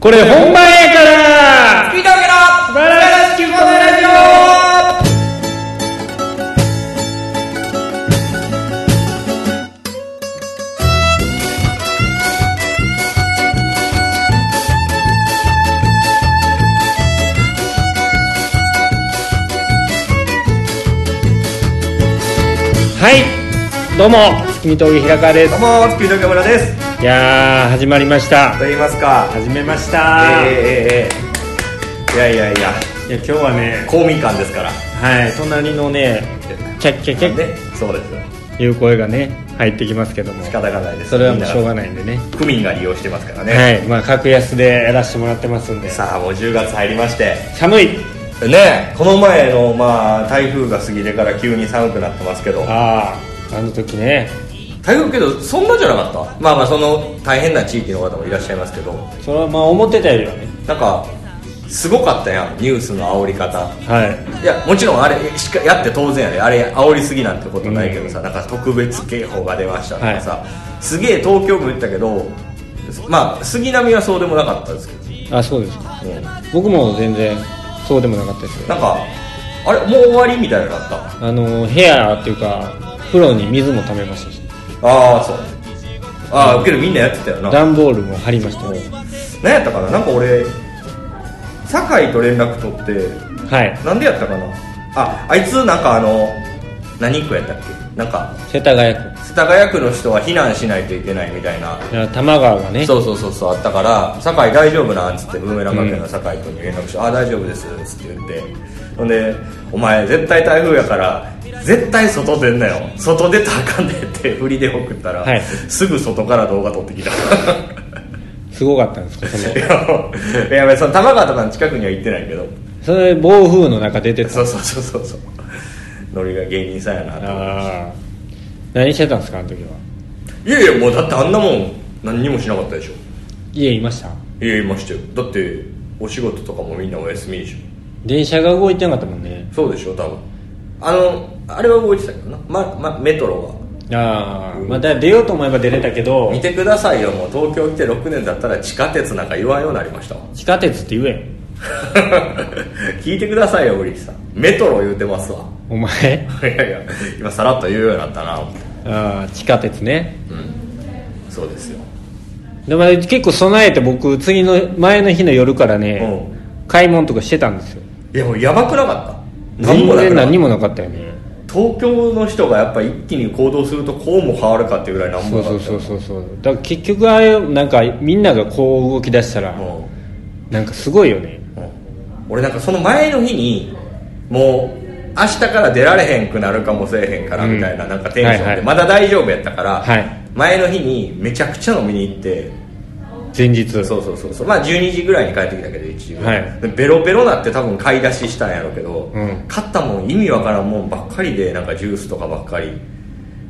これ本番やから！スピード上げろ素晴らしきこのラジオはい。どうも月見峠平川です。どうもスピード上げ村ですいやー始まりました。と言いますか。始めました、えー、えー、えー、いやいやいや。いや今日はね公民館ですから。はい隣のねキャッキャキャッ。ねそうですよ。いう声がね入ってきますけども。仕方がないです。それはもうしょうがいないんでね。区民が利用してますからね、はいまあ格安でやらせてもらってますんで。さあもう10月入りまして。寒い。ねこの前のまあ台風が過ぎてから急に寒くなってますけど。あああの時ね台風けどそんなじゃなかった？まあまあその大変な地域の方もいらっしゃいますけど。それはまあ思ってたよりはね。なんかすごかったやんニュースの煽り方。はい。いやもちろんあれしかやって当然やで。あれ煽りすぎなんてことないけどさ、なんか特別警報が出ましたとかさ、すげえ東京も言ったけどまあ杉並はそうでもなかったですけど、あそうですか。うん。僕も全然そうでもなかったですよ。なんかあれもう終わりみたいなのがあっあの部屋っていうか風呂に水も溜めましたし。たああそう。ああけどみんなやってたよな。段ボールも貼りました何やったかななんか俺酒井と連絡取ってはい。なんでやったかな。ああいつなんかあの何区やったっけ？なんか世田谷区。世田谷区の人は避難しないといけないみたいな。多摩川がね。そうそうそうそうあったから「酒井大丈夫なん?」つってブーメラン学園の。酒井君に連絡して「ああ大丈夫です」つって言って。ほんで「お前絶対台風やから絶対外出んなよ。外出たらあかんで」って 振りで送ったら、はい。すぐ外から動画撮ってきた。すごかったんですかその。いやいやその玉川とかの近くには行ってないけど。それ暴風の中出てた。そうそうそうそうそう。ノリが芸人さんやなとああ何してたんですかあの時は。いやいやもうだってあんなもん何にもしなかったでしょ。家いました？いやいましたよ。だってお仕事とかもみんなお休みでしょ。電車が動いてなかったもんね。そうでしょ多分。あのあれは動いてたけどな、まま、メトロああまあだから出ようと思えば出れたけどは見てくださいよ。もう東京来て6年だったら地下鉄なんか言わんようになりました。わ地下鉄って言えん 聞いてくださいよ堀木さん。メトロ言うてますわ。お前？いやいや今さらっと言うようになったな。ああ地下鉄ね。そうですよ。でも結構備えて僕次の前の日の夜からね、うん。買い物とかしてたんですよ。いやもうやばくなかった。全然何にももなかったよね東京の人がやっぱ一気に行動するとこうも変わるかっていうぐらいなかったそうそうそうそう。だから結局ああいうなんかみんながこう動き出したらもなんかすごいよね。う、うん。俺なんかその前の日にもう明日から出られへんくなるかもせえへんからみたいな,、うんなんかテンションで、はいはい。まだ大丈夫やったから、はい。前の日にめちゃくちゃ飲みに行って前日。そうそうそうそう。まあ12時ぐらいに帰ってきたけど1時ぐらい、はい。でベロベロなって多分買い出ししたんやろうけど、うん。買ったもん意味わからんもんばっかりでなんかジュースとかばっかり。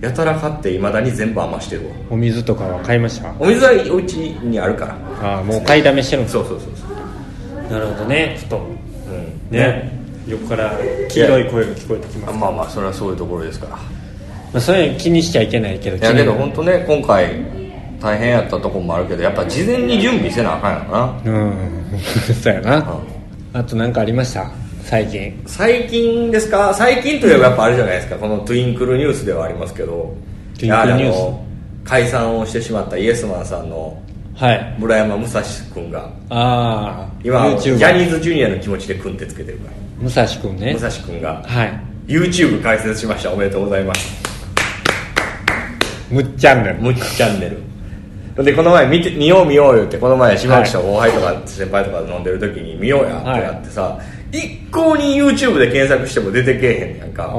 やたら買っていまだに全部余してるわ。お水とかは買いました？お水はお家にあるから。ああもう買いだめしてるんですそうそうそうそう。なるほどね。ちょっと。うん。ね。横から黄色い声が聞こえてきます。あまあまあそれはそういうところですから。まあ、それ気にしちゃいけないけどいやけど本当ね今回大変やったとこもあるけどやっぱ事前に準備せなあかんやろな。うん。そうやな、ん。あと何かありました？最近。最近ですか？最近といえばやっぱあれじゃないですか。このトゥインクルニュースではありますけど。トゥインクルニュース解散をしてしまったイエスマンさんのはい。村山武蔵君がああ今あの YouTuber ジャニーズジュニアの気持ちで組んでつけてるから。武蔵君ね。武蔵君がはい。YouTube 開設しました。おめでとうございます。むっちゃんねん。ムッチャンネルでこの前見て見よう見よう言ってこの前島内と後輩とか先輩とかと飲んでる時に見ようやってなってさ、一向に YouTube で検索しても出てけえへんやんか。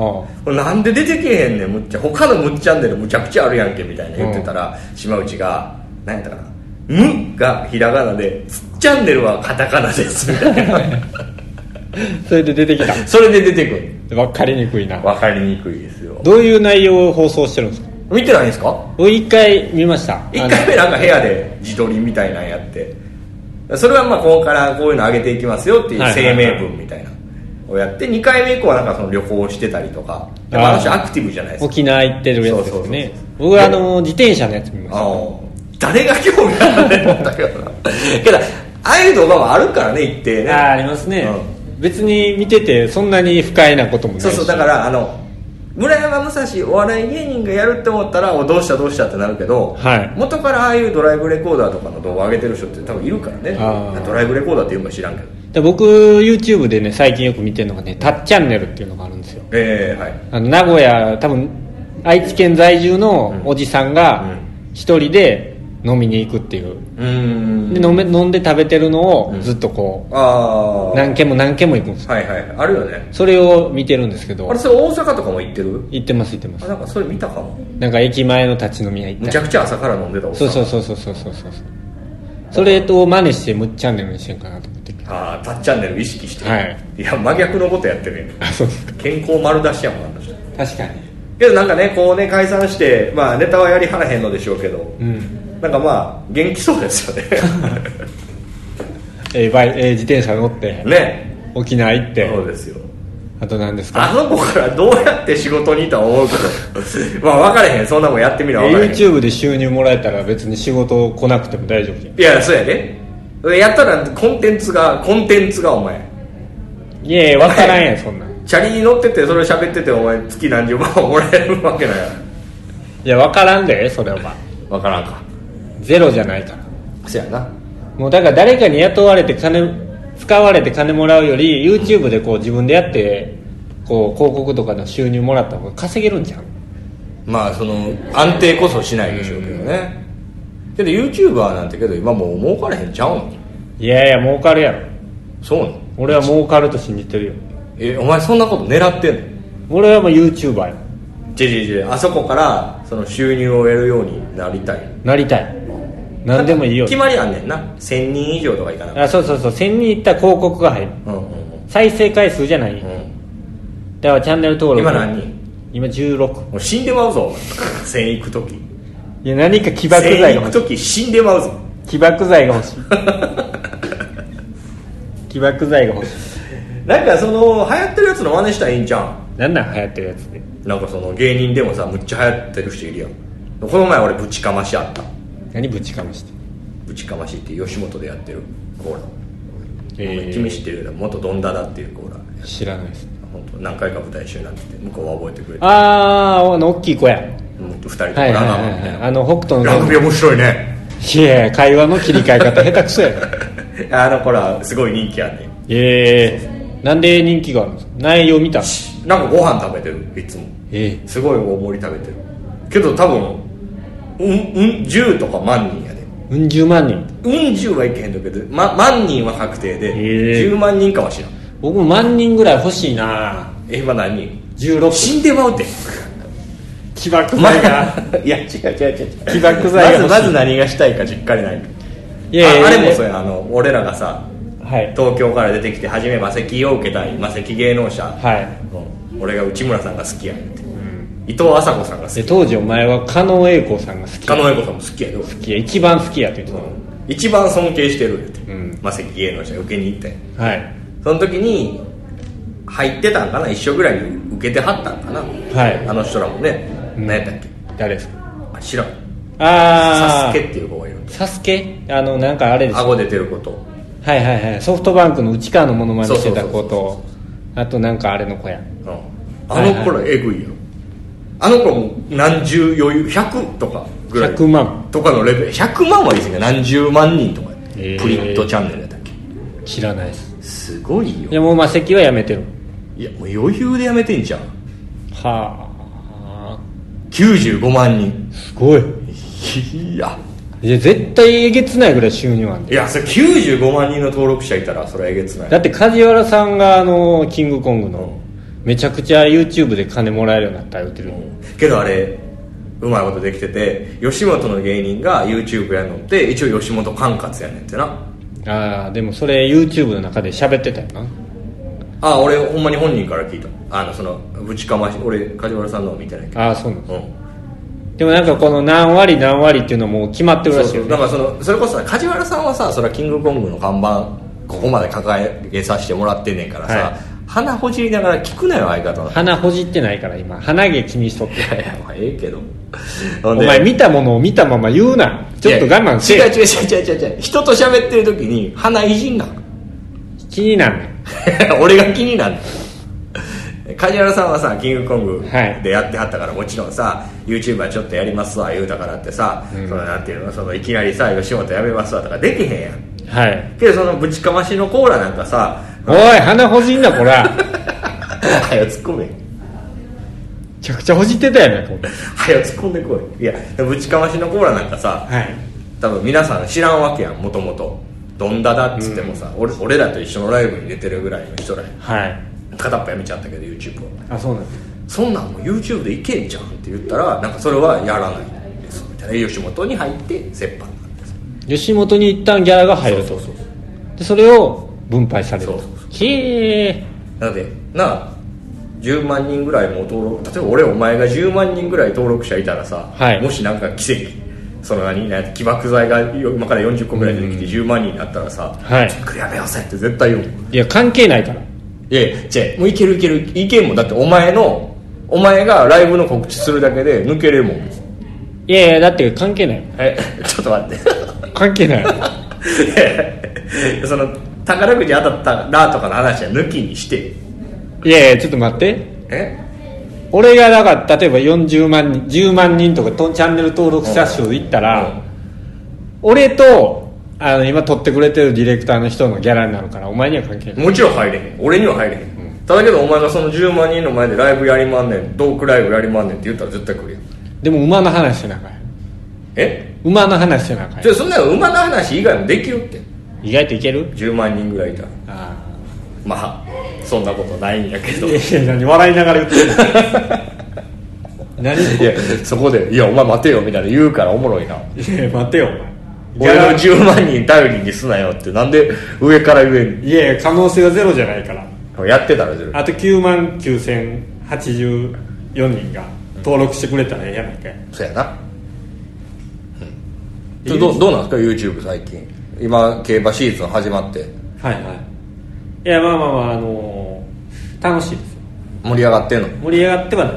なんで出てけえへんねんむっちゃ他のむっチャンネルむちゃくちゃあるやんけみたいな言ってたら島内が何やったかな「む」がひらがなで「つっチャンネルはカタカナです」みたいな。それで出てきた。それで出てくる。分かりにくいな。分かりにくいですよ。どういう内容を放送してるんですか？見てないんですか？僕一回見ました。1回目なんか部屋で自撮りみたいなんやって。それはまあここからこういうの上げていきますよっていう声明文みたいなをやって2回目以降はなんかその旅行してたりとか。でもあの人アクティブじゃないですか。沖縄行ってるやつですよね。そうそうそう僕はあの自転車のやつ見ましあの誰が興味あるんだったけどなけどああいう動画もあるからね一定ね。ああありますね、う別に見ててそんなに不快なこともないし。そうそうだからあの村山武蔵お笑い芸人がやるって思ったらおどうしたどうしたってなるけど、はい。元からああいうドライブレコーダーとかの動画上げてる人って多分いるからね。ドライブレコーダーっていうのか知らんけど。で僕 YouTube でね最近よく見てるのがね「タッチャンネル」っていうのがあるんですよ。ええはい。あの名古屋多分愛知県在住のおじさんがうん。一人で飲みに行くっていう。うーん。で飲め飲んで食べてるのをずっとこああう何軒も何軒も行くんですよ。はいはい。あるよね。それを見てるんですけど。あれそれ大阪とかも行ってる？行ってます行ってます。あなんかそれ見たかも。なんか駅前の立ち飲み屋行ったりむちゃくちゃ朝から飲んでたおそうそうそうそうそうそうそうそれと真似してむっチャンネルにしてんかなと思って。ああタッチャンネル意識して。はい。いや真逆のことやってるやんあそうですか。健康丸出しやもんあの人。確かに。けどなんかねこうね解散してまあネタはやりはらへんのでしょうけど。うんなんかまあ元気そうですよね。えーバイえー自転車乗ってね。沖縄行って。そうですよ。あと何ですか？あの子からどうやって仕事にと思うけどまあ分かれへん。そんなもんやってみなえ分かれへん。YouTube で収入もらえたら別に仕事来なくても大丈夫じゃん。いやそうやで。やったらコンテンツがコンテンツがお前。いやいや分からんやんそんなん。チャリに乗っててそれ喋っててお前月何十万ももらえるわけないや。いや分からんでそれは。分からんかゼロじゃないから。そやな。もうだから誰かに雇われて金使われて金もらうより YouTube でこう自分でやってこう広告とかの収入もらった方が稼げるんじゃんまあその安定こそしないでしょうけどね。けど YouTuber なんてけど今もう儲かれへんちゃうのいやいや儲かるやろ。そうなの？俺は儲かると信じてるよ。えお前そんなこと狙ってんの？俺はもう YouTuber よじゃじゃじゃあそこからその収入を得るようになりたい？なりたい何でもいいよ決まりあんねんな。1000人以上とかいかなあそうそうそう。1000人いった広告が入る。たうんうん。再生回数じゃない、うん。だからチャンネル登録。今何人？今16もう死んでまうぞ。1000行く時。いや何か起爆剤1000行くが欲しい。時死んでまうぞ。起爆剤が欲しい。起爆剤が欲しい。なんかその流行ってるやつの真似したらいいんじゃんなんなん流行ってるやつでなんかその芸人でもさむっちゃ流行ってる人いるやん。この前俺ぶちかましあった何ぶちかましてぶちかましって吉本でやってるコーラ、え君知ってるよ元ドンダダっていうコーラ知らないです本当何回か舞台一緒になってて向こうは覚えてくれてあああの大きい子やもっと二人とラガーマはいはいンみたいなあの北斗のラグビー面白いねいや会話の切り替え方下手くそやあの子らすごい人気あんねんええなんで人気があるんですか内容見たなんかご飯食べてるいつもええすごい大盛り食べてるけど多分うんうん10とか万人やで。うん十万人。うん10はいけへんだけど、ま、万人は確定で、へえ。10万人かもしらん。僕も万人ぐらい欲しいな。え今何？人16死んでまうて。起爆ま剤が。いや違う違う違う。起爆剤が欲しい。まずまず何がしたいか実家にないいやいやああれもそうや。あの俺らがさはい。東京から出てきて初め魔石を受けたい魔石芸能者、はい。うん俺が内村さんが好きやって、伊藤麻子さんが好き。で当時お前は狩野英孝さんが好き狩野英孝さんも好きやで。俺好きや。一番好きやって言って一番尊敬してるって、うん。魔石芸能者受けに行って。たはい。その時に入ってたんかな？一緒ぐらいに受けてはったんかな？はい。あの人らもね、うん。何やったっけ？誰ですか？あ知らん。ああサスケっていう子がいる。サスケ？あのなんかあれです。顎出てること。はいはいはい。ソフトバンクの内川のモノマネしてた子そうそうそうとあとなんかあれの子や。うん。あの子らえぐいよあの子も何十余裕100とかぐらい。100万。とかのレベル。100万は言い過ぎや何十万人とか、へー。プリットチャンネルやったっけ。知らないです。すごいよ。いやもう魔石はやめてる。いやもう余裕でやめてんじゃん。はあ。95万人。すごい。いや。いや絶対えげつないぐらい収入あんでいやそれ95万人の登録者いたらそれはえげつない。だって梶原さんがあのキングコングのめちゃくちゃ YouTube で金もらえるようになった言ってるけどあれうまいことできてて吉本の芸人が YouTube やるのって一応吉本管轄やねんってな。ああでもそれ YouTube の中で喋ってたよな。あ俺ほんまに本人から聞いた。あのそのぶちかまし俺梶原さんのを見てないけど。ああそうなんです。うん。でもなんかこの何割何割っていうのも決まってるらしいよね。だからそのそれこそさ梶原さんはさそれはキングコングの看板ここまで抱えさせてもらってんねんからさ、は鼻ほじりながら聞くなよ相方の鼻ほじってないから今。鼻毛気にしとって。いやいやまあええけど。おお前見たものを見たまま言うな。ちょっと我慢せ違う違う違う違う違う違う。人と喋ってる時に鼻いじんな。気になんねん。俺が気になる梶原さんはさキングコングはい。でやってはったから、もちろんさ YouTuber ちょっとやりますわ言うたからってさ、そのなんていうのそのいきなりさ吉本やめますわとかできへんやん。はい。けどそのぶちかましのコーラなんかさおい鼻ほじんなこら。はよ突っ込め。めちゃくちゃほじってたやないかはよ突っ込んでこい。いやぶちかましのコーラなんかさはい。多分皆さん知らんわけやんもともとどんだだっつってもさ、俺俺らと一緒のライブに出てるぐらいの人らやん。はい。片っぽやめちゃったけど YouTube を。あそうなんですそんなんもう YouTube でいけんじゃんって言ったらなんかそれはやらない。ですみたいな吉本に入って折半なんです吉本に一旦ギャラが入ると。そうそうそう。でそれを分配される。そうそうきえ。なのでなあ10万人ぐらいも登録例えば俺お前が10万人ぐらい登録者いたらさ、はい。もしなんか奇跡その何何起爆剤が今から40個ぐらい出てきて10万人になったらさ「はい。これやめようぜ」って絶対言ういや関係ないから。いやじゃあもういけるいける。いけんもんだってお前のお前がライブの告知するだけで抜けれるもん。いやいやだって関係ない。えちょっと待って。関係ない。その宝くじ当たったらとかの話は抜きにして。いやいやちょっと待って。え？俺がだから例えば40万人10万人とかとチャンネル登録者数いったら、うん。俺とあの今撮ってくれてるディレクターの人のギャラになるからお前には関係ない。もちろん入れへん。俺には入れへん、ただけどお前がその10万人の前でライブやりまんねんトークライブやりまんねんって言ったら絶対来るやん。でも馬の話してなあかんえ？馬の話してなあかんじゃあそんなの馬の話以外もできるって意外といける？10万人ぐらいいた。らあ。まあそんなことないんやけど。あいやいや何笑いながら言ってる 何いやそこで「いやお前待てよ」みたいな言うからおもろいな。いや待てよお俺の前。10万人頼りにすなよってなんで上から言えんいやいや可能性はゼロじゃないから。のやってたらずるあと9万9084人が登録してくれたらええやないかい。そうやな、うん、どうどうなんですか？YouTube 最近今競馬シーズン始まって。はいはい。いやまあまあまああのー楽しいですよ。盛り上がってんの？盛り上がってはない、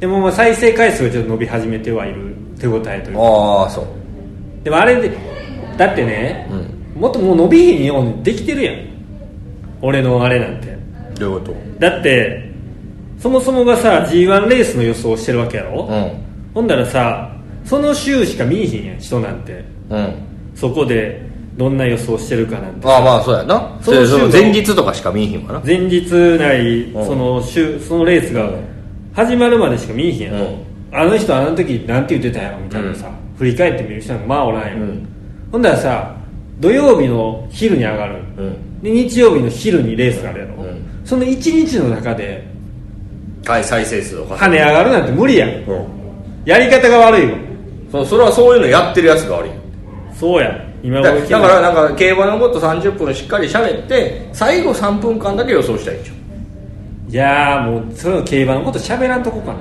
でもまあ再生回数がちょっと伸び始めてはいる手応えというか。ああそう。でもあれでだってね、うもっともう伸びひんようにできてるやん。俺のあれなんて。どういうこだってそもそもがさ g 1レースの予想をしてるわけやろ、とうん。ほんだらさその週しか見えひんやん人なんて。うんそこでどんな予想してるかなんてああまあそうやな。その週その前日とかしか見えへんわな。前日なりうん。その週そのレースが始まるまでしか見えへんやん、うん。あの人あの時なんて言ってたやろみたいなさ、振り返ってみる人なんかまあおらんよ、うん。ほんだらさ土曜日の昼に上がる、うん。で日曜日の昼にレースがあるやろ、うん。その1日の中ではい再生数を跳ね上がるなんて無理や。んうん。やり方が悪いわ。そそれはそういうのやってるやつが悪いそうや今だ頃だからなんか競馬のこと30分しっかり喋って最後3分間だけ予想したらいいんじいやーもうそれの競馬のこと喋らんとこかな。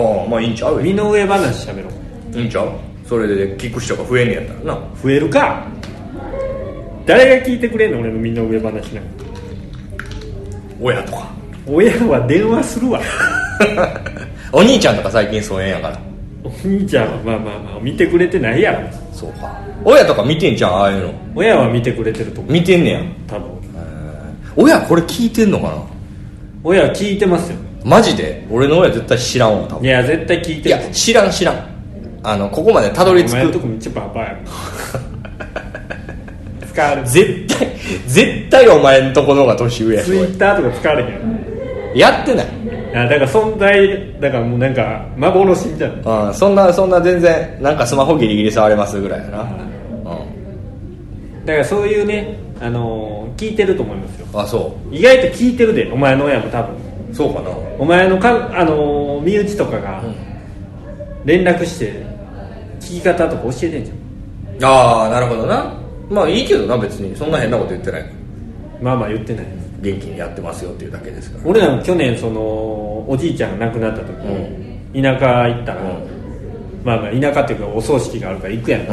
ああまあいいんちゃう身の上話喋ろう。いいんちゃう？それで聞く人が増えんねやったらな。増えるか。誰が聞いてくれんの？俺の身の上話なんか。親とか。親は電話するわ。お兄ちゃんとか最近疎遠やからお兄ちゃんはまあまあまあ見てくれてないやろ。そうか。親とか見てんじゃんああいうの。親は見てくれてると思う。見てんねや。多分。親これ聞いてんのかな？親は聞いてますよ。マジで？俺の親絶対知らんわ多分。いや絶対聞いいてるや知らん知らん。あのここまでたどりお前の着くとこめっちゃババアやろ 使われる絶対絶対お前んとこの方が年上やしツイッターとか使われへんやってない。あだから存在だからもうなんか幻みたいな。うんそんなそんな全然なんかスマホギリギリ触れますぐらいやな。うん。だからそういうね、あのー聞いてると思いますよ。あそ意外と聞いてるでお前の親も多分。うそうかな。お前のか、あのー身内とかがうん。連絡して聞き方とか教えてんじゃん。ああなるほどな。まあいいけどな別に。そんな変なこと言ってない。まあまあ言ってない元気にやってますよっていうだけですから。俺らも去年そのおじいちゃんが亡くなった時、田舎行ったら、うん。まあまあ田舎っていうかお葬式があるから行くやん、うん。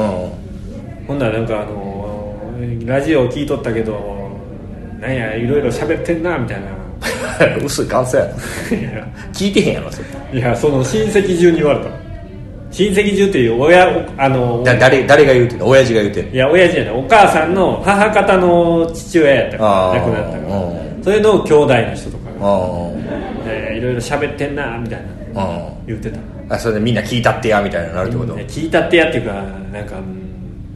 ほんならなんかあのーラジオ聞いとったけどなんやいろいろ喋ってんなみたいな。薄い感想やな。聞いてへんやろそれ。いやその親戚中に言われた親戚中っていう親あのだ誰誰が言うてんの親父が言うてんの？いや親父じゃない。お母さんの母方の父親やったから亡くなったから。うん。それの兄弟の人とかが。あえーいろいろ喋ってんなみたいな。あ言ってた。あそれでみんな聞いたってやみたいになるってこと、ね聞いたってやっていうかなんかう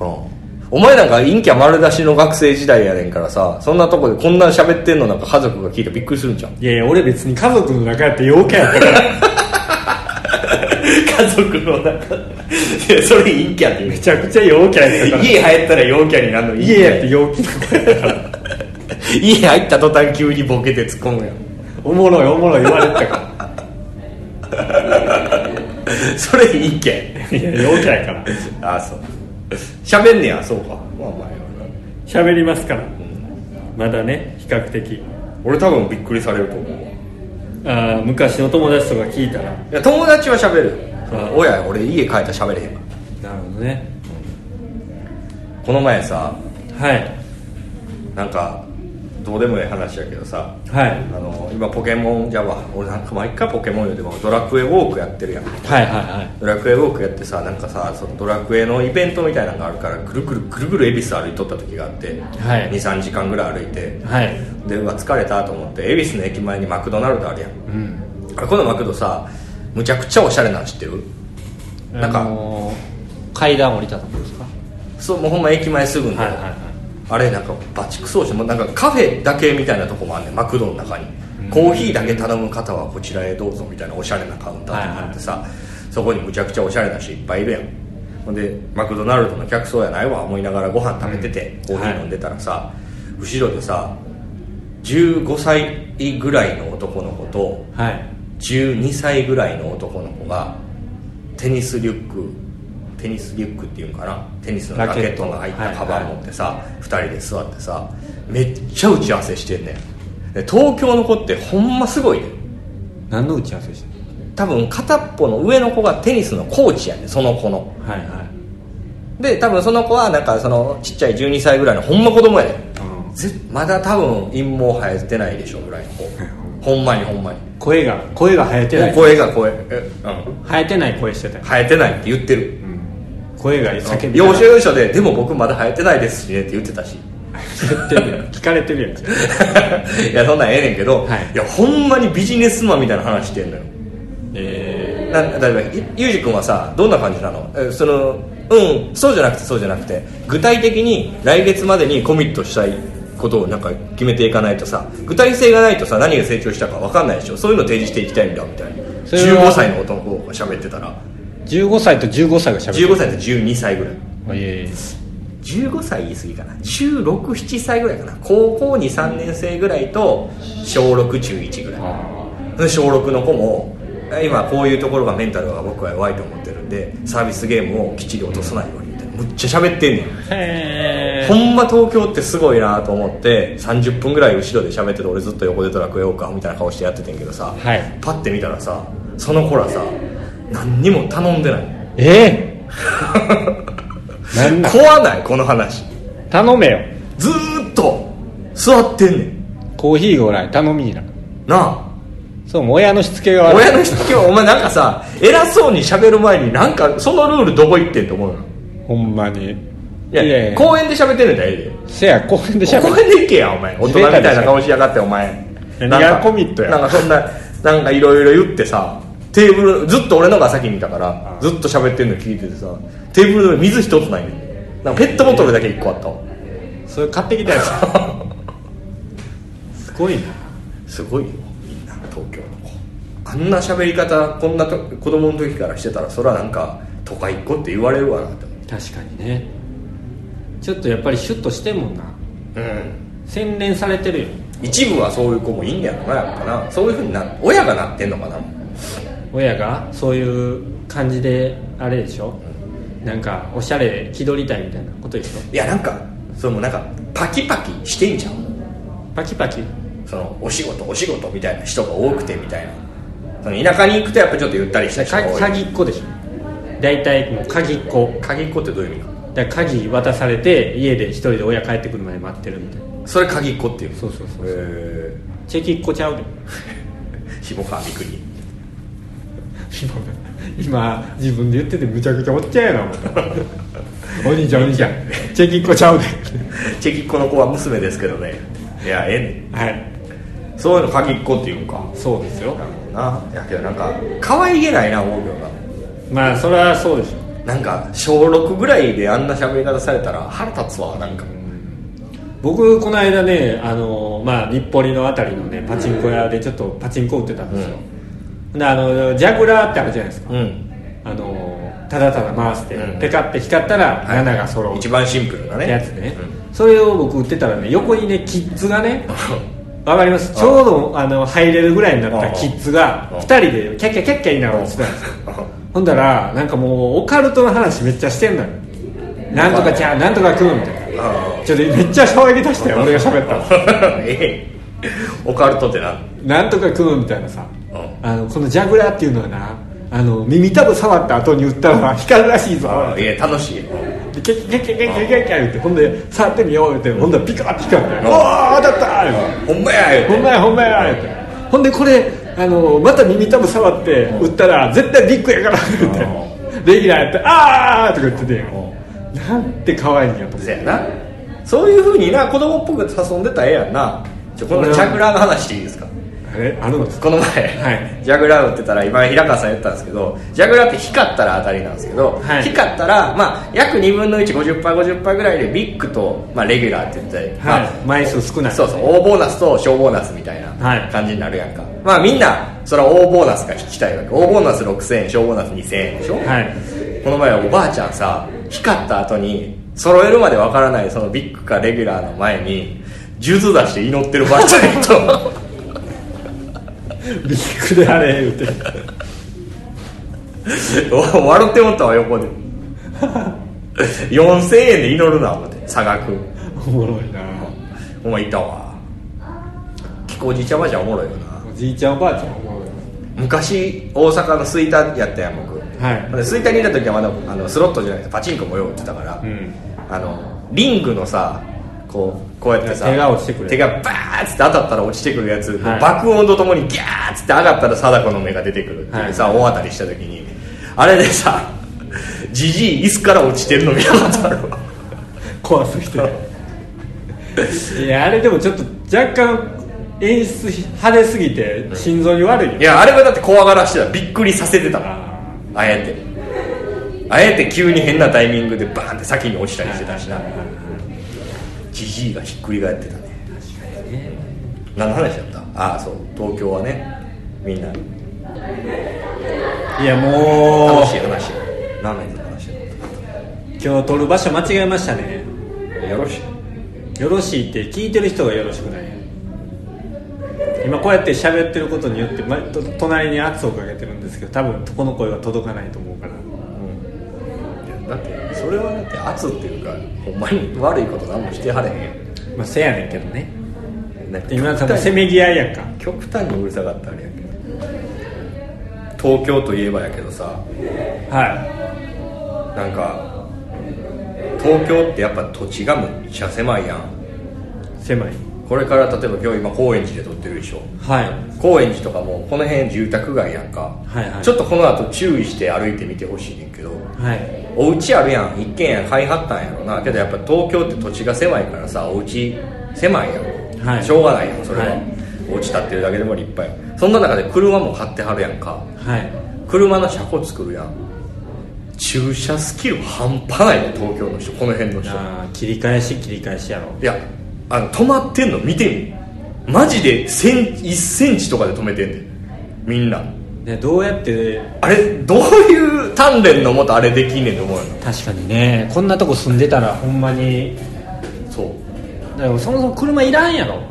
ん。うん。お前なんか陰キャ丸出しの学生時代やねんからさそんなとこでこんなん喋ってんのなんか家族が聞いたらびっくりするんじゃん。いやいや俺別に家族の中やって陽キャやったから家族の中いやそれ陰キャってめちゃくちゃ陽キャや家入ったら陽キャになるの家やって陽気な子や。ったから家入った途端急にボケて突っ込むやん。おもろいおもろい言われてたかそれ陰キャらいや陽キャやから。やああそう。喋んねやそうか。まあまあ。喋りますから。まだね比較的。俺多分びっくりされると思うわあー昔の友達とか聞いたら。いや友達は喋る。あ親俺家帰ったら喋れへんわなるほどね。この前さはい。なんかどうでもいい話やけどさはい。あの今ポケモンじゃわ俺なんか毎回ポケモンよでもドラクエウォークやってるやん。はいはいはい。ドラクエウォークやってさなんかさそのドラクエのイベントみたいなのがあるからくるくるくるくる恵比寿歩いとった時があって、はい。23時間ぐらい歩いて。はい。でうわ疲れたと思って恵比寿の駅前にマクドナルドあるやん。うん。あれこのマクドさむちゃくちゃおしゃれなの知ってる？なんかあのー階段降りたとこですか？そうもうほんま駅前すぐの、はいはいはいあれなんかバチクソしてもうなんかカフェだけみたいなとこもあんねん。マクドの中に、コーヒーだけ頼む方はこちらへどうぞみたいなおしゃれなカウンターとかあってさ、そこにむちゃくちゃおしゃれな人いっぱいいるやん。ほんでマクドナルドの客層やないわ思いながらご飯食べてて、コーヒー飲んでたらさ、後ろでさ15歳ぐらいの男の子とはい12歳ぐらいの男の子がテニスリュックテニスリュックっていうんかな？テニスのラケット。が入ったカバン持ってさ、2人で座ってさめっちゃ打ち合わせしてんねん。で東京の子ってほんますごいね何の打ち合わせして多分片っぽの上の子がテニスのコーチやねんその子の。はいはい。で多分その子はなんかそのちっちゃい12歳ぐらいのほんま子供やねん。うん。ぜまだ多分陰毛生えてないでしょぐらいの子。ほんまにほんまに。声が声が生えてない。声が声。えうん。生えてない声してたよ、生えてないって言ってる。うん、声が叫び要所要所で「でも僕まだ生えてないですしね」って言ってたし。聞かれてるやんいやそんなんええねんけど、はい。い、やほんまにビジネスマンみたいな話してんのよ。えな例えばいゆうじ君はさどんな感じなの？えそのうんそうじゃなくてそうじゃなくて具体的に来月までにコミットしたいことをなんか決めていかないとさ具体性がないとさ何が成長したか分かんないでしょ？そういうの提示していきたいんだみたいな。それは15歳の男が喋ってたら。ー、15歳と15歳がしゃべる。15歳と12歳ぐらい。え15歳言い過ぎかな。1617歳ぐらいかな。高校23年生ぐらいと小6中1ぐらい。小6の子も今こういうところがメンタルが僕は弱いと思ってるんでサービスゲームをきっちり落とさないようにみたいな。むっちゃ喋ってんねん。ほんま東京ってすごいなと思って30分ぐらい後ろで喋ってて俺ずっと横でドラクエようかみたいな顔してやっててんけどさ、はい。パッて見たらさその子らさ何にも頼んでない。え？ー、なんなん怖ないこの話。頼めよ。ずーっと座ってんねん。コーヒーぐらい頼みいな。なあ。そうもう親のしつけが悪い。親の人今日お前なんかさ偉そうに喋る前になんかそのルールどこ行ってんと思うの？ほんまに。いやいやいや。公園で喋ってんねんだよええで。せや公園でしゃべ公園で行けやお前。大人みたいな顔しやがってお前。何なんかがコミットや。なんかそんななんかいろいろ言ってさテーブルずっと俺のが先にいたからあずっと喋ってんの聞いててさテーブルの上水一つないね。んなんかペットボトルだけ一個あったわ。それ買ってきたやつ。すごいな。すごいよ。みんな東京の子。あんな喋り方こんなと子供の時からしてたらそれはなんか都会っ子って言われるわなって思確かにね。ちょっとやっぱりシュッとしてんもんな。ううん。洗練されてるよ。一部はそういう子もいいんやろなやっぱな。そういうふうにな親がなってんのかな親がそういう感じであれでしょ？なんかおしゃれで気取りたいみたいなことでしょ？いやなんかそのなんかパキパキしてんじゃん。パキパキ？そのお仕事お仕事みたいな人が多くてみたいな。その田舎に行くとやっぱちょっとゆったりした人かが多い。鍵っ子でしょ？大体もう鍵っ子。鍵っ子ってどういう意味から鍵渡されて家で一人で親帰ってくるまで待ってるみたいな。それ鍵っ子っていうそうそうそうへチェキっ子ちゃうで。え下川みくに今今自分で言っててむちゃくちゃおっちゃんやな思ったお兄ちゃんお兄ちゃん。チェキっ子ちゃうで。チェキっ子の子は娘ですけどね。いやええねはい。んそういうの鍵っ子っていうんか。そうですよ。な。るほどないやけどなんか可愛げないな思うけどな。まあそれはそうでしょ。なんか小6ぐらいであんな喋り方されたら腹立つわなんか。僕この間ねあの、まあ、日暮里のあたりのねパチンコ屋でちょっとパチンコ売ってたんですよ、であのジャグラーってあるじゃないですか、うん。あのただただ回して、うんペカって光ったらはい。7が揃う。一番シンプルなね。やつね、それを僕売ってたらね横にねキッズがね わかります？ちょうどあの入れるぐらいになったキッズがうん。2人でキャッキャキャッキャ言いながら落ちてたんですよほんだらなんかもうオカルトの話めっちゃしてんのよなんとかちゃうなんとかくんみたいなあちょっとめっちゃ衝撃出したよ俺が喋ったのええオカルトってななんとかくんみたいなさうんあのこのジャグラーっていうのはなあの耳たぶ触った後に打ったら光るらしいぞあいや楽しいでキャッキャキャッキャッキャッキャッキャ言ってほんで触ってみよう言ってほんでピカッて光って「おお当たった!」ほんまやほんまやほんまや言うてほんでこれあのまた耳たぶ触って打ったら絶対ビッグやから言ってレギュラーやって「ああ!」とか言っててなんて可愛いんやとやなそういうふうにな子供っぽく遊んでたらええやんなちょこのジャグラーの話していいですかあれあるんですか？この前、はい。ジャグラー打ってたら今平川さん言ったんですけどジャグラーって光ったら当たりなんですけど、はい。光ったら、まあ、約2分の 150%50% ぐらいでビッグと、まあ、レギュラーって言ったり、まあはい枚数少ない。そうそう大ボーナスと小ボーナスみたいなはい。感じになるやんか、まあみんなそれは大ボーナスが引きたいわけ。大ボーナス6000円小ボーナス2000円でしょ、はい。この前おばあちゃんさ光った後に揃えるまでわからないそのビッグかレギュラーの前に数珠出して祈ってるばあちゃんとビッグであれ言うて。笑ってもったわ横で。4000円で祈るな思って差額。おもろいな。お前いたわ。結構おじいちゃんおばあちゃんおもろいよな。おじいちゃんおばあちゃんおもろい昔大阪の吹田やったやん僕。はい。で吹田にいた時はまだあのスロットじゃなくてパチンコもよう打ってたから、うん。あのリングのさこうこうやってさ手が落ちてくる。手がバーッつって当たったら落ちてくるやつ、はい。爆音とともにギャーッつって上がったら貞子の目が出てくるっていうさ、大当たりした時に。あれでさじじい椅子から落ちてるの見たことあるわ。怖すぎていやあれでもちょっと若干演出派手すぎて心臓に悪いよ。いやあれはだって怖がらしてた。びっくりさせてた。ああえて。あえて急に変なタイミングでバーンって先に落ちたりしてたしなじじいがひっくり返ってたね。何の話だった？ああそう。東京はね。みんな。ーいやもう。楽しい話ラーメンの話今日撮る場所間違えましたね。だよろしい。よろしいって聞いてる人がよろしくない。今こうやって喋ってることによって、ま、と隣に圧をかけてるんですけど多分この声は届かないと思うから。だってそれはだって圧っていうかほんまに悪いこと何もしてはれへんやまあせやねんけどね。んなんか今多分せめぎ合いやんか。極端にうるさかったあれやけど。東京といえばやけどさ。はなんか東京ってやっぱ土地がむっちゃ狭いやん。い狭い。これから例えば今日今高円寺で撮ってるでしょ。はい。高円寺とかもこの辺住宅街やんか、はいはい。ちょっとこの後注意して歩いてみてほしいねんけど。はいお家あるやん一軒家買いはったんやろな。けどやっぱ東京って土地が狭いからさお家狭いやん、はい。しょうがないやんそれは、はい。お家建ってるだけでも立派やん。そんな中で車も買ってはるやんか。はい。車の車庫作るやん。駐車スキル半端ないね東京の人。この辺の人。切り返し切り返しやろ。いやあの止まってんの見てみ。マジでセン1センチとかで止めてんねん。みんなねどうやってあれどういう鍛錬のもとあれできんねんと思うよ確かにね。こんなとこ住んでたらほんまに。そう。だからそもそも車いらんやろ。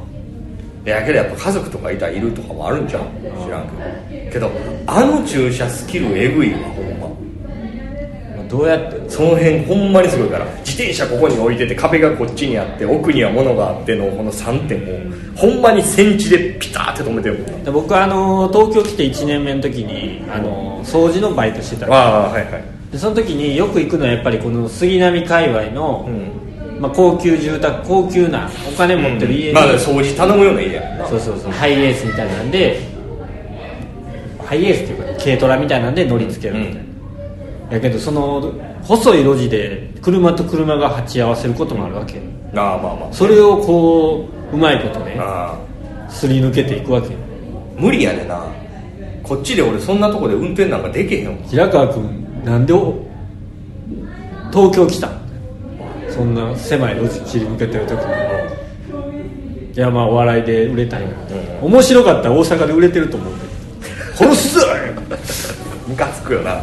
いやけどやっぱ家族とかいたらいるとかもあるんじゃん知らんけど。けどあの駐車スキルエグいわほんまどうやってその辺ほんまにすごいから自転車ここに置いてて壁がこっちにあって奥には物があってのこの3点もほんまにセンチでピターって止めてるで僕あの東京来て1年目の時にあの掃除のバイトしてたらああはいはい。でその時によく行くのはやっぱりこの杉並界隈の、うん。まあ、高級住宅高級なお金持ってる家に、まあ掃除頼むような家やそうそうそうハイエースみたいなんでハイエースっていうか軽トラみたいなんで乗り付けるみたいな、やけどその細い路地で車と車が鉢合わせることもあるわけ。ああまあまあ。それをこううまいことねすり抜けていくわけ。無理やでな。こっちで俺そんなとこで運転なんかできへんもん平川君なんでお東京来たん？そんな狭い路地切り抜けてる時に。いやまあお笑いで売れたいな、面白かったら大阪で売れてると思う。けど殺すぞムカつくよな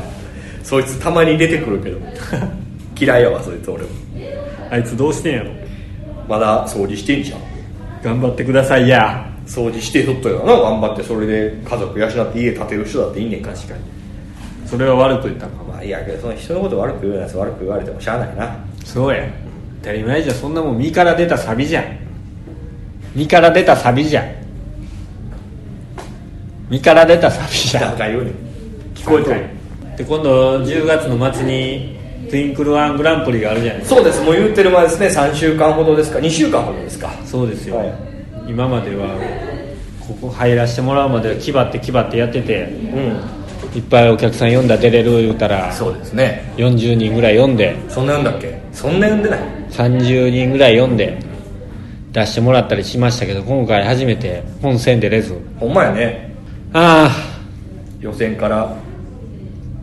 そいつたまに出てくるけど。嫌いやわそいつ俺も。あいつどうしてんやろ？まだ掃除してんじゃん。頑張ってくださいや。掃除してとったよな。頑張ってそれで家族養って家建てる人だっていいねん確かに。それは悪く言ったんかもまあいいやけどその人のこと悪く言うやつ悪く言われてもしゃあないな。そうや。当たり前じゃん。そんなもん身から出たサビじゃん。身から出たサビじゃん。身から出たサビじゃん。なんか言うねん。聞こえてるで今度10月の末にトゥインクルワングランプリがあるじゃないですか。そうです。もう言ってる間ですね。3週間ほどですか。2週間ほどですか。そうですよ、はい。今まではここ入らせてもらうまでは気張って気張ってやっててうん。いっぱいお客さん呼んだら出れる言うたらそうですね。40人ぐらい呼んでそんな読んだっけ？そんな読んでない。30人ぐらい読んで出してもらったりしましたけど今回初めて本戦出れず。ほんまやね。あ予選からあ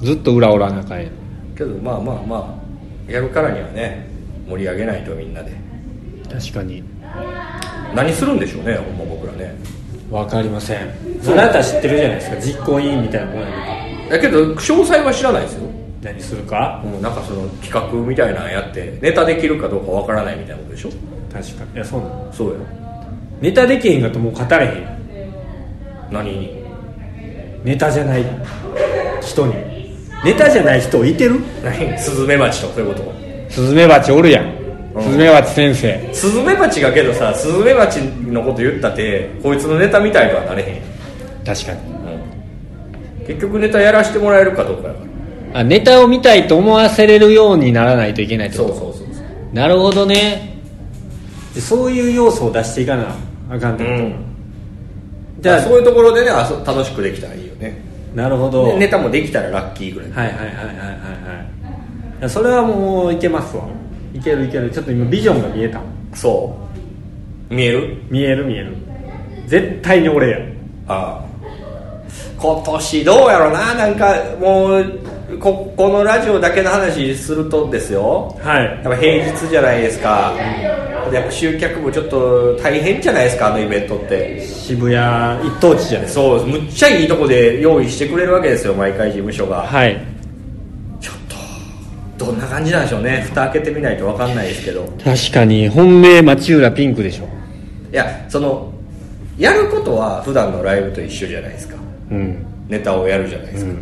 ずっと裏おらなあかんやん。けどまあまあまあやるからにはね盛り上げないとみんなで。確かに。何するんでしょうねほんま僕らね。分かりません。あなた知ってるじゃないですか実行委員みたいなもんやけど。だけど詳細は知らないですよ。何するか？もうなんかその企画みたいなのやってネタできるかどうかわからないみたいなことでしょ。確かに。いやそうなの。そうよ。ネタできへんかともう語れへん何にネタじゃない人にネタじゃない人いてる？何スズメバチとかそういうこと。スズメバチおるやん。うん。スズメバチ先生。スズメバチがけどさスズメバチのこと言ったってこいつのネタみたいとはなれへんやん、確かに。結局ネタやらしてもらえるかどうかやから。あネタを見たいと思わせれるようにならないといけないってこと？そうそうそうそう。なるほどね。でそういう要素を出していかなあかんってこと、うん。じゃあそういうところでねあそ楽しくできたらいいよねなるほど。でネタもできたらラッキーぐらい、はいはいはいはいはいはい。それはもういけますわ。いけるいける。ちょっと今ビジョンが見えた。そう。見える？見える見える。絶対に俺や。ああ。今年どうやろな。なんかもうここのラジオだけの話するとですよ。はい。やっぱ平日じゃないですかでやっぱ集客もちょっと大変じゃないですかあのイベントって。渋谷一等地じゃないですそうむっちゃいいとこで用意してくれるわけですよ毎回事務所が、かはい。ちょっとどんな感じなんでしょうね。蓋開けてみないと分かんないですけど。確かに本命町浦ピンクでしょ。いやそのやることは普段のライブと一緒じゃないですか。うん。ネタをやるじゃないですか、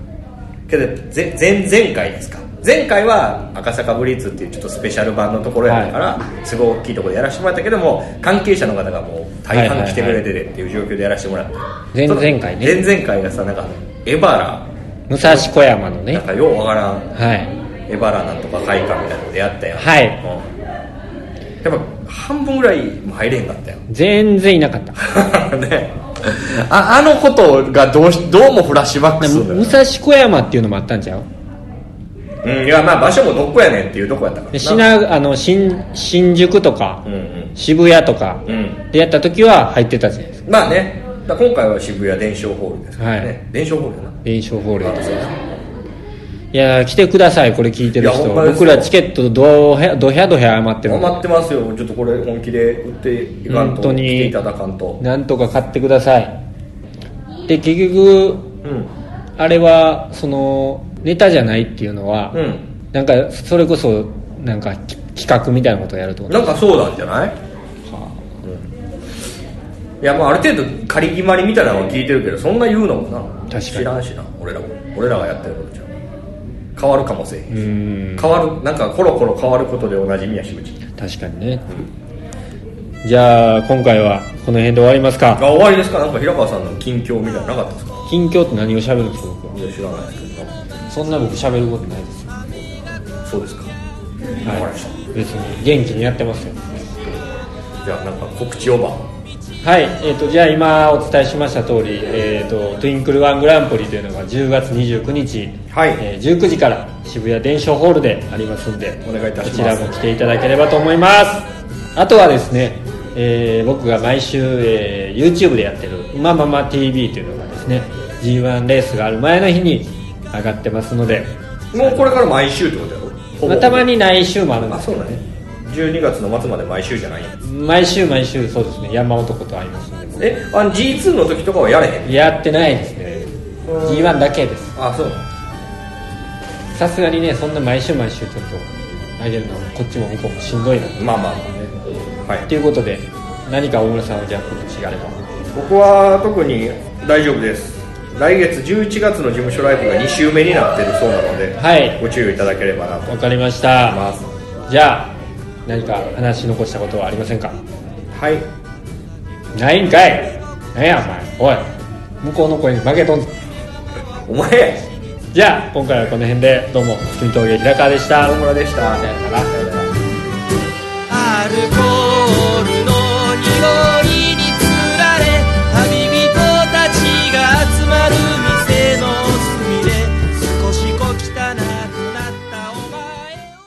けどぜ前前回ですか前回は赤坂ブリッツっていうちょっとスペシャル版のところやったから、すごい大きいところでやらせてもらったけども関係者の方がもう大半来てくれててっていう状況でやらせてもらって、前々回ね。前々回がさなんかエバラ武蔵小山のね。なんかようわからん。はい。エバラなんとか会館みたいなのでやったやん、はい。うん。やっぱ半分ぐらいも入れへんかったよ全然いなかった。ね。ああのことがどうしどうもフラッシュバックする武蔵小山っていうのもあったんちゃう？うん、いやまあ場所もどこやねんっていうとこやったから品あの新新宿とか、うんうん。渋谷とかうん。でやった時は入ってたじゃないですか。まあね。今回は渋谷伝承ホールですからね、はい。伝承ホールやな。伝承ホールやったいやー来てくださいこれ聞いてる人。僕らチケットどへどひゃどひゃ余ってるんで待ってますよ。ちょっとこれ本気で売っていかんと本当にいただかんと。なんとか買ってください。で結局うん。あれはそのネタじゃないっていうのは、うん。なんかそれこそなんかき企画みたいなことをやるってことなんかそうなんじゃない、いやまあある程度仮決まりみたいなのは聞いてるけどそんな言うのもな。確かに。知らんしな俺らも。俺らがやってることじゃ変わるかもしれへん変わるなんかコロコロ変わることでおなじみやしうち。確かにね、じゃあ今回はこの辺で終わりますあか終わりですか？なんか平川さんの近況みたいなのなかったですか？近況って何を喋るんですか？知らないですけどそんな僕喋ることないです。よそうですか。わかりました。別に元気にやってますよ。じゃあなんか告知をばはい、えー、とじゃあ今お伝えしました通り、えー、とトゥインクルワングランプリというのが10月29日、はい。えー19時から渋谷伝承ホールでありますんでお願いいたします。こちらも来ていただければと思います。あとはですね、えー僕が毎週、えー YouTube でやってる「うままま TV」というのがですね G1 レースがある前の日に上がってますので、もうこれから毎週ってことやろ？ほぼ。まあ、たまにない週もあるんですけどあそうだね12月の末まで毎週じゃないん。や毎週毎週そうですね。山男と会いますんでえあの G2 の時とかはやれへんやってないですね。G1 だけです。あそうさすがにねそんな毎週毎週ちょっと上げるのはこっちも向こうもしんどいな。まあまあまあね。はい。ということで何か大村さんはじゃあ告知があれば。僕は特に大丈夫です来月11月の事務所ライブが2週目になってるそうなので、はい。ご注意いただければなと。わかりました。じゃあ何か話し残したことはありませんか？はい。ないんかい。何やお前。おい。向こうの声に負けとんぞ。お前。じゃあ今回はこの辺でどうも月見峠平川でした。大村でした。さよなら。さよなら